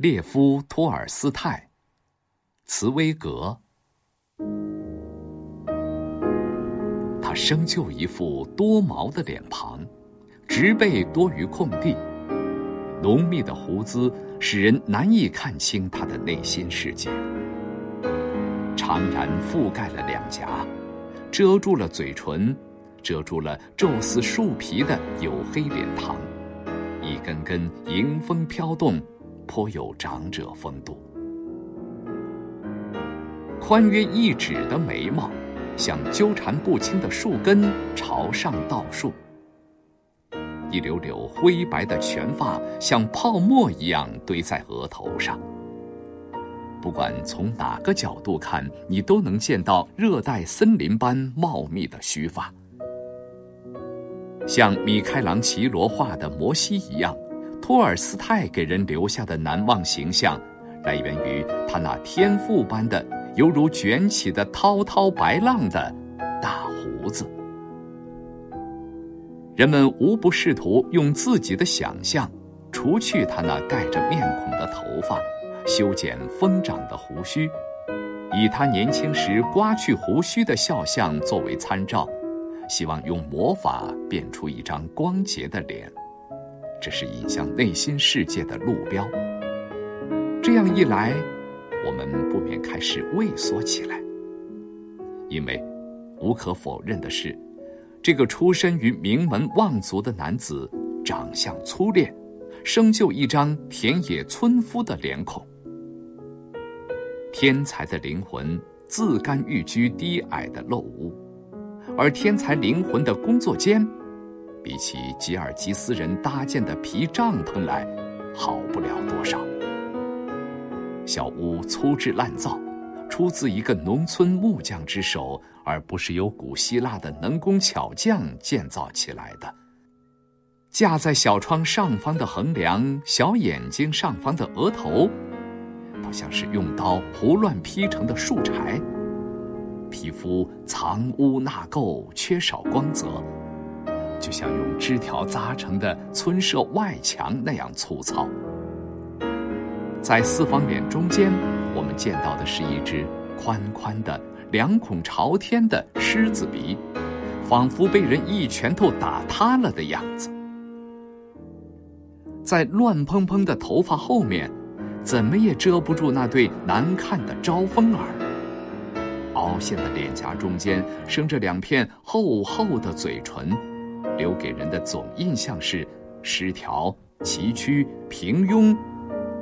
列夫·托尔斯泰，茨威格。他生就一副多毛的脸庞，植被多于空地，浓密的胡子使人难以看清他的内心世界。长髯覆盖了两颊，遮住了嘴唇，遮住了皱似树皮的黝黑脸膛，一根根迎风飘动。颇有长者风度，宽约一指的眉毛，像纠缠不清的树根朝上倒竖；一绺绺灰白的全发像泡沫一样堆在额头上。不管从哪个角度看，你都能见到热带森林般茂密的须发，像米开朗琪罗画的摩西一样。托尔斯泰给人留下的难忘形象，来源于他那天赋般的、犹如卷起的滔滔白浪的大胡子。人们无不试图用自己的想象，除去他那盖着面孔的头发，修剪疯长的胡须，以他年轻时刮去胡须的肖像作为参照，希望用魔法变出一张光洁的脸。这是引向内心世界的路标。这样一来，我们不免开始畏缩起来，因为无可否认的是，这个出身于名门望族的男子，长相粗劣，生就一张田野村夫的脸孔。天才的灵魂自甘寓居低矮的陋屋，而天才灵魂的工作间。比起吉尔吉斯人搭建的皮帐篷来，好不了多少。小屋粗制滥造，出自一个农村木匠之手，而不是由古希腊的能工巧匠建造起来的。架在小窗上方的横梁，小眼睛上方的额头，倒像是用刀胡乱劈成的树柴。皮肤藏污纳垢，缺少光泽。就像用枝条扎成的村舍外墙那样粗糙。在四方脸中间，我们见到的是一只宽宽的、两孔朝天的狮子鼻，仿佛被人一拳头打塌了的样子。在乱蓬蓬的头发后面，怎么也遮不住那对难看的招风耳。凹陷的脸颊中间生着两片厚厚的嘴唇。留给人的总印象是失调、崎岖、平庸，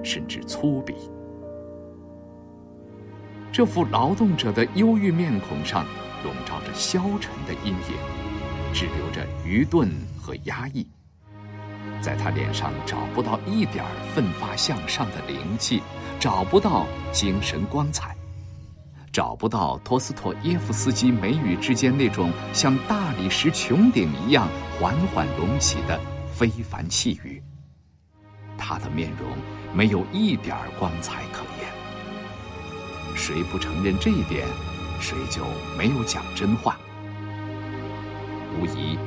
甚至粗鄙。这副劳动者的忧郁面孔上笼罩着消沉的阴影，只留着愚钝和压抑。在他脸上找不到一点奋发向上的灵气，找不到精神光彩。找不到托斯托耶夫斯基眉宇之间那种像大理石穹顶一样缓缓隆起的非凡气宇。他的面容没有一点光彩可言。谁不承认这一点，谁就没有讲真话。无疑，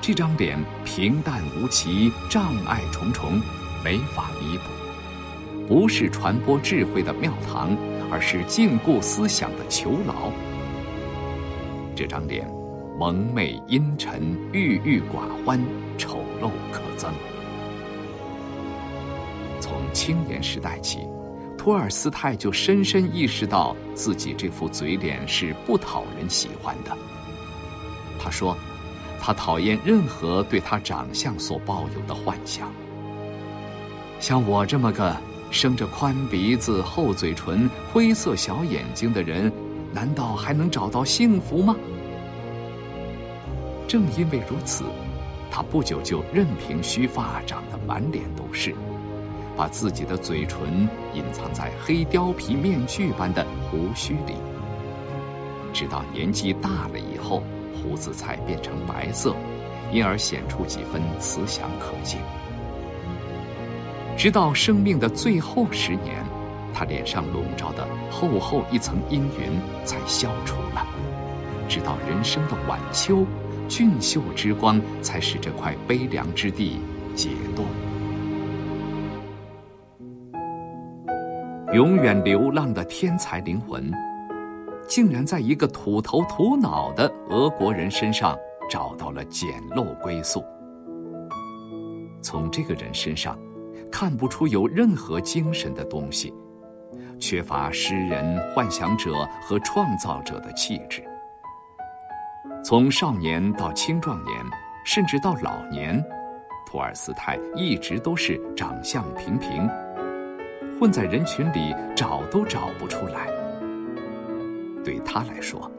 这张脸平淡无奇，障碍重重，没法弥补，不是传播智慧的庙堂。而是禁锢思想的囚牢。这张脸，蒙昧阴沉，郁郁寡欢，丑陋可憎。从青年时代起，托尔斯泰就深深意识到自己这副嘴脸是不讨人喜欢的。他说：“他讨厌任何对他长相所抱有的幻想。像我这么个……”生着宽鼻子、厚嘴唇、灰色小眼睛的人，难道还能找到幸福吗？正因为如此，他不久就任凭须发长得满脸都是，把自己的嘴唇隐藏在黑貂皮面具般的胡须里，直到年纪大了以后，胡子才变成白色，因而显出几分慈祥可敬。直到生命的最后十年，他脸上笼罩的厚厚一层阴云才消除了；直到人生的晚秋，俊秀之光才使这块悲凉之地解冻。永远流浪的天才灵魂，竟然在一个土头土脑的俄国人身上找到了简陋归宿。从这个人身上，看不出有任何精神的东西，缺乏诗人、幻想者和创造者的气质。从少年到青壮年，甚至到老年，托尔斯泰一直都是长相平平，混在人群里找都找不出来。对他来说，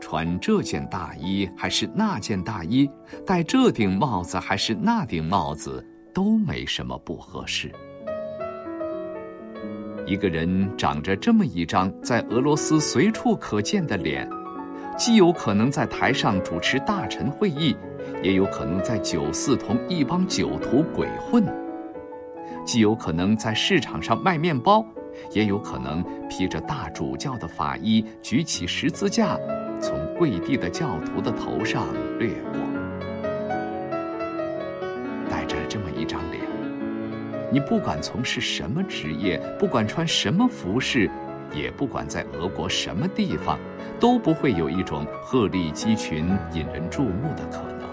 穿这件大衣还是那件大衣，戴这顶帽子还是那顶帽子，都没什么不合适。一个人长着这么一张在俄罗斯随处可见的脸。既有可能在台上主持大臣会议，也有可能在酒肆同一帮酒徒鬼混；既有可能在市场上卖面包，也有可能披着大主教的法衣，举起十字架，从跪地的教徒的头上掠过。你不管从事什么职业，不管穿什么服饰。也不管在俄国什么地方，都不会有一种鹤立鸡群、引人注目的可能。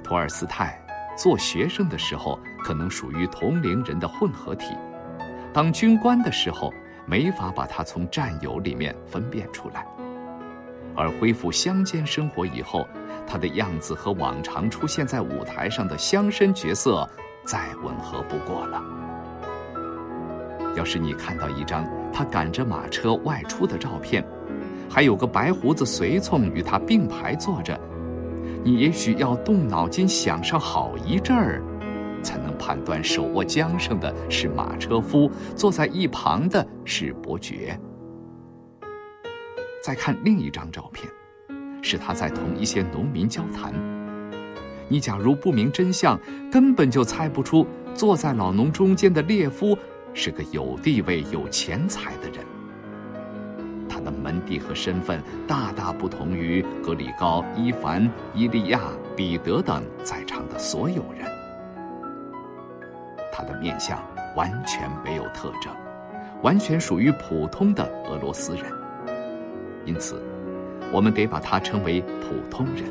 托尔斯泰做学生的时候，可能属于同龄人的混合体；当军官的时候，没法把他从战友里面分辨出来；而恢复乡间生活以后，他的样子和往常出现在舞台上的乡绅角色再吻合不过了。要是你看到一张他赶着马车外出的照片，还有个白胡子随从与他并排坐着，你也许要动脑筋想上好一阵儿，才能判断手握缰绳的是马车夫，坐在一旁的是伯爵。再看另一张照片，是他在同一些农民交谈。你假如不明真相，根本就猜不出坐在老农中间的列夫。是个有地位、有钱财的人，他的门第和身份大大不同于格里高、伊凡、伊利亚、彼得等在场的所有人。他的面相完全没有特征，完全属于普通的俄罗斯人，因此，我们得把他称为普通人。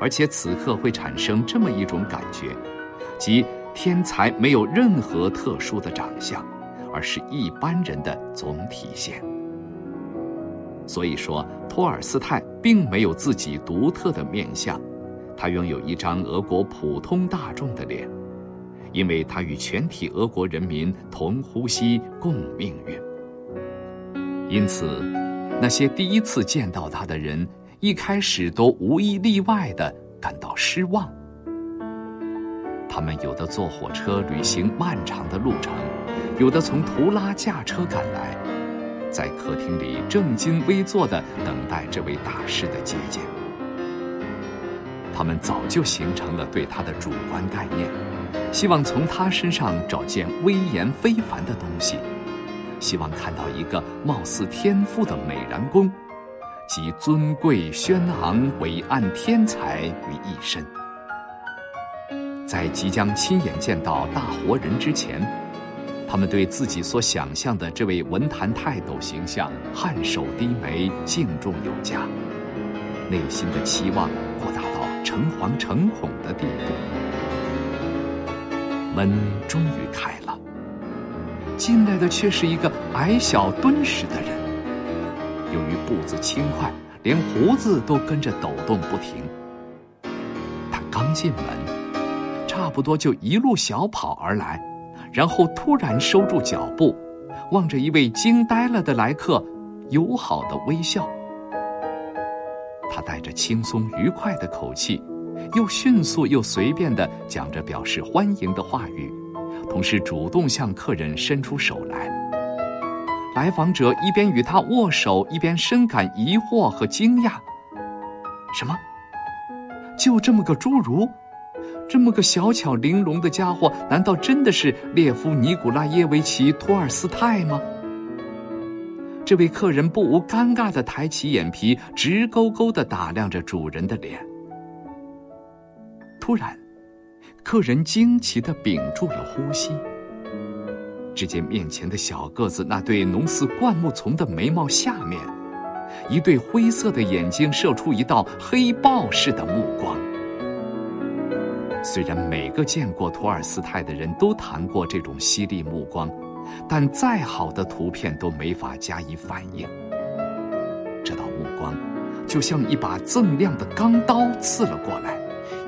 而且此刻会产生这么一种感觉，即。天才没有任何特殊的长相，而是一般人的总体现。所以说，托尔斯泰并没有自己独特的面相，他拥有一张俄国普通大众的脸，因为他与全体俄国人民同呼吸共命运。因此，那些第一次见到他的人，一开始都无一例外的感到失望。他们有的坐火车旅行漫长的路程，有的从图拉驾车赶来，在客厅里正襟危坐的等待这位大师的接见。他们早就形成了对他的主观概念，希望从他身上找见威严非凡的东西，希望看到一个貌似天赋的美髯公，集尊贵轩昂伟岸天才于一身。在即将亲眼见到大活人之前，他们对自己所想象的这位文坛泰斗形象颔首低眉、敬重有加，内心的期望扩大到诚惶诚恐的地步。门终于开了，进来的却是一个矮小敦实的人。由于步子轻快，连胡子都跟着抖动不停。他刚进门。差不多就一路小跑而来，然后突然收住脚步，望着一位惊呆了的来客，友好的微笑。他带着轻松愉快的口气，又迅速又随便的讲着表示欢迎的话语，同时主动向客人伸出手来。来访者一边与他握手，一边深感疑惑和惊讶。什么？就这么个侏儒？这么个小巧玲珑的家伙，难道真的是列夫·尼古拉耶维奇·托尔斯泰吗？这位客人不无尴尬的抬起眼皮，直勾勾的打量着主人的脸。突然，客人惊奇的屏住了呼吸，只见面前的小个子那对浓似灌木丛的眉毛下面，一对灰色的眼睛射出一道黑豹似的目光。虽然每个见过托尔斯泰的人都谈过这种犀利目光，但再好的图片都没法加以反应。这道目光，就像一把锃亮的钢刀刺了过来，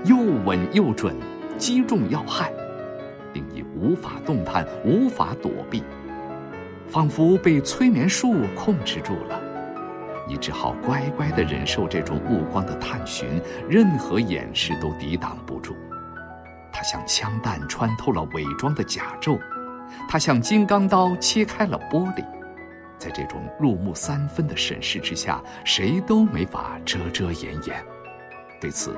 又稳又准，击中要害。令你无法动弹，无法躲避，仿佛被催眠术控制住了。你只好乖乖地忍受这种目光的探寻，任何掩饰都抵挡不住。它像枪弹穿透了伪装的甲胄，它像金刚刀切开了玻璃。在这种入木三分的审视之下，谁都没法遮遮掩掩。对此。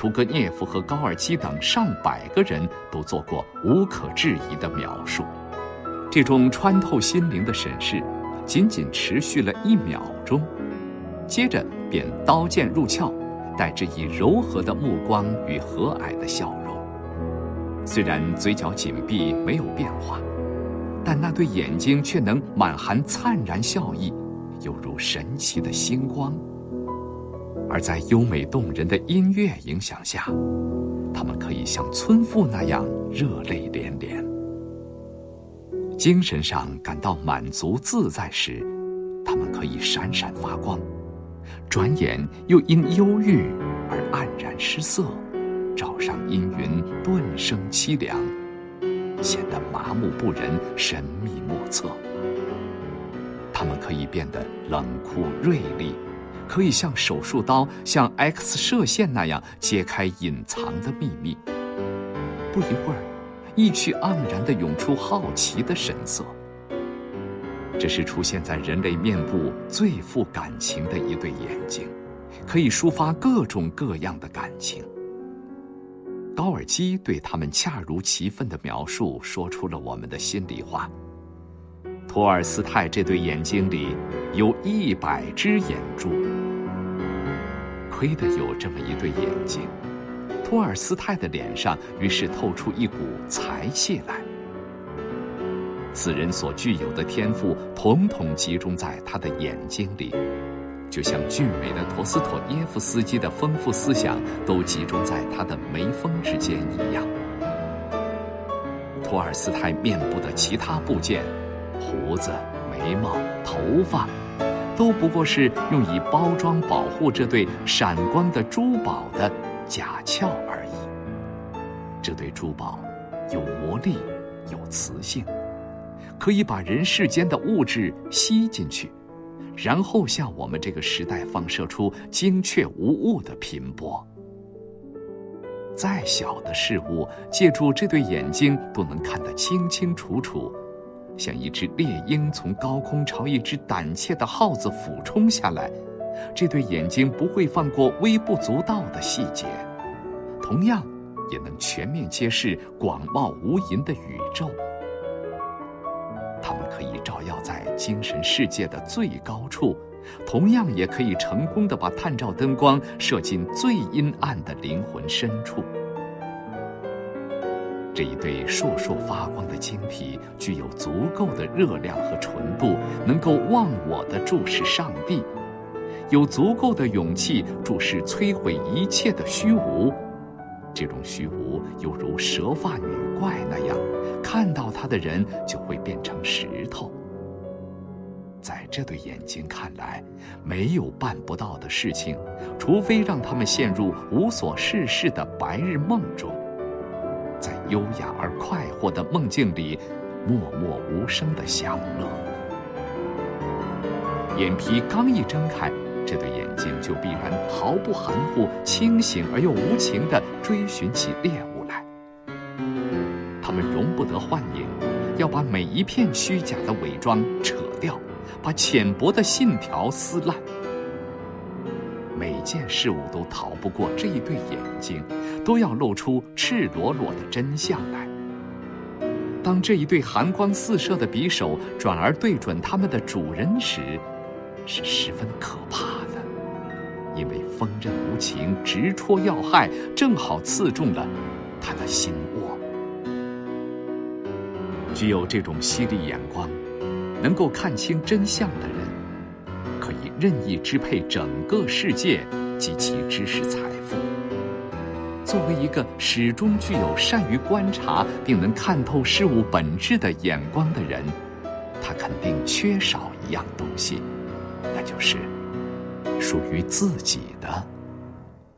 屠格涅夫和高尔基等上百个人都做过无可置疑的描述。这种穿透心灵的审视，仅仅持续了一秒钟，接着便刀剑入鞘，带着以柔和的目光与和蔼的笑容。虽然嘴角紧闭没有变化，但那对眼睛却能满含灿然笑意，犹如神奇的星光。而在优美动人的音乐影响下，他们可以像村妇那样热泪连连。精神上感到满足自在时，他们可以闪闪发光；转眼又因忧郁而黯然失色，罩上阴云，顿生凄凉，显得麻木不仁、神秘莫测。他们可以变得冷酷锐利。可以像手术刀、像 X 射线那样揭开隐藏的秘密。不一会儿，意趣盎然地涌出好奇的神色。这是出现在人类面部最富感情的一对眼睛，可以抒发各种各样的感情。高尔基对他们恰如其分的描述，说出了我们的心里话。托尔斯泰这对眼睛里有一百只眼珠。亏得有这么一对眼睛，托尔斯泰的脸上于是透出一股才气来。此人所具有的天赋，统统集中在他的眼睛里，就像俊美的陀思妥耶夫斯基的丰富思想都集中在他的眉峰之间一样。托尔斯泰面部的其他部件，胡子、眉毛、头发。都不过是用以包装保护这对闪光的珠宝的假壳而已。这对珠宝有魔力，有磁性，可以把人世间的物质吸进去，然后向我们这个时代放射出精确无误的频波。再小的事物，借助这对眼睛都能看得清清楚楚。像一只猎鹰从高空朝一只胆怯的耗子俯冲下来，这对眼睛不会放过微不足道的细节，同样也能全面揭示广袤无垠的宇宙。它们可以照耀在精神世界的最高处，同样也可以成功的把探照灯光射进最阴暗的灵魂深处。这一对烁烁发光的晶体，具有足够的热量和纯度，能够忘我的注视上帝，有足够的勇气注视摧毁一切的虚无。这种虚无犹如蛇发女怪那样，看到它的人就会变成石头。在这对眼睛看来，没有办不到的事情，除非让他们陷入无所事事的白日梦中。优雅而快活的梦境里，默默无声的享乐。眼皮刚一睁开，这对眼睛就必然毫不含糊、清醒而又无情地追寻起猎物来。他们容不得幻影，要把每一片虚假的伪装扯掉，把浅薄的信条撕烂。每件事物都逃不过这一对眼睛，都要露出赤裸裸的真相来。当这一对寒光四射的匕首转而对准他们的主人时，是十分可怕的，因为锋刃无情，直戳要害，正好刺中了他的心窝。具有这种犀利眼光，能够看清真相的人，任意支配整个世界及其知识财富。作为一个始终具有善于观察并能看透事物本质的眼光的人，他肯定缺少一样东西，那就是属于自己的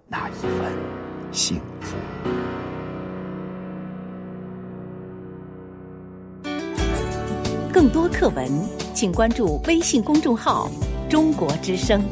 那一份幸福。更多课文，请关注微信公众号“中国之声”。